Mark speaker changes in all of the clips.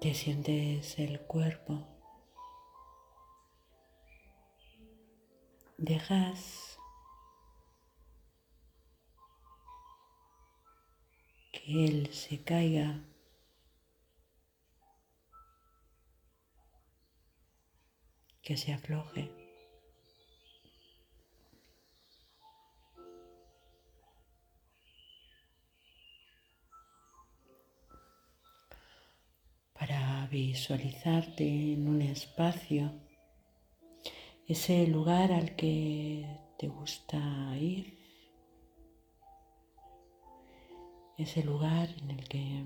Speaker 1: Te sientes el cuerpo. Dejas que él se caiga que se afloje. Visualizarte en un espacio, ese lugar al que te gusta ir, ese lugar en el que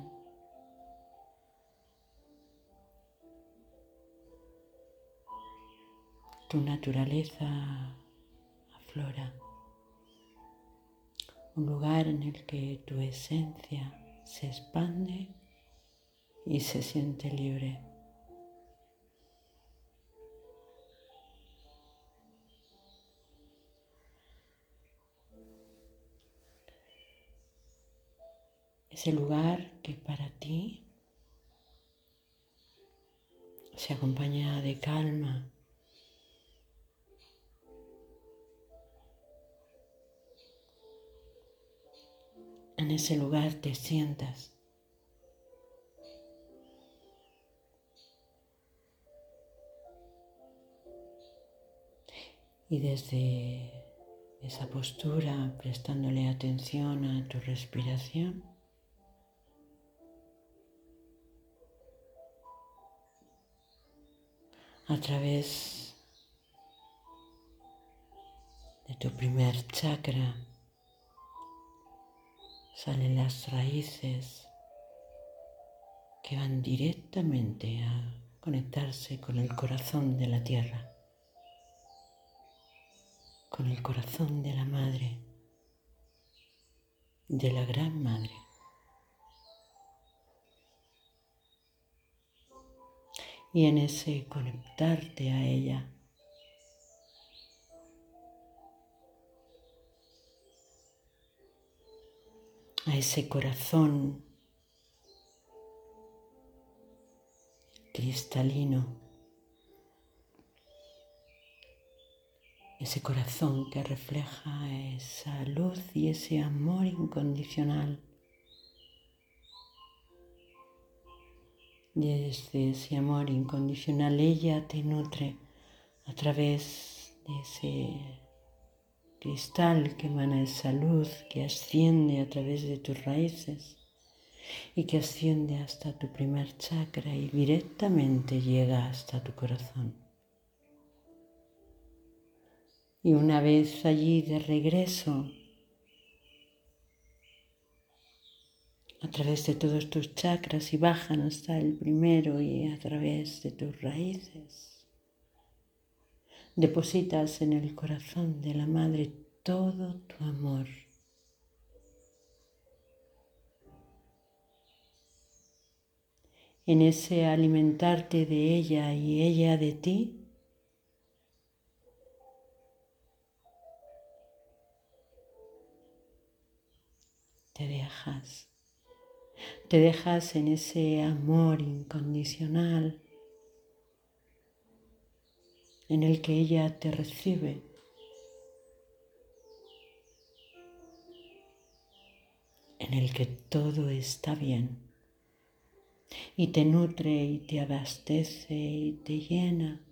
Speaker 1: tu naturaleza aflora, un lugar en el que tu esencia se expande y se siente libre. Ese lugar que para ti se acompaña de calma, en ese lugar te sientas. Y desde esa postura, prestándole atención a tu respiración, a través de tu primer chakra, salen las raíces que van directamente a conectarse con el corazón de la tierra, con el corazón de la madre, de la gran madre. Y en ese conectarte a ella, a ese corazón cristalino, ese corazón que refleja esa luz y ese amor incondicional. Desde ese amor incondicional ella te nutre a través de ese cristal que emana esa luz que asciende a través de tus raíces y que asciende hasta tu primer chakra y directamente llega hasta tu corazón. Y una vez allí de regreso, a través de todos tus chakras y bajan hasta el primero y a través de tus raíces depositas en el corazón de la Madre todo tu amor. En ese alimentarte de ella y ella de ti, te dejas, te dejas en ese amor incondicional en el que ella te recibe. en el que todo está bien y te nutre y te abastece y te llena.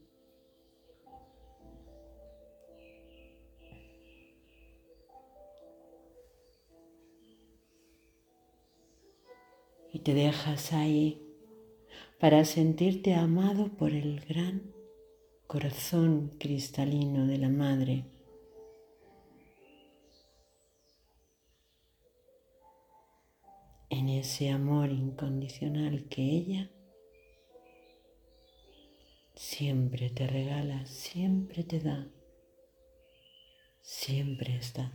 Speaker 1: Y te dejas ahí para sentirte amado por el gran corazón cristalino de la Madre. En ese amor incondicional que ella siempre te regala, siempre te da, siempre está.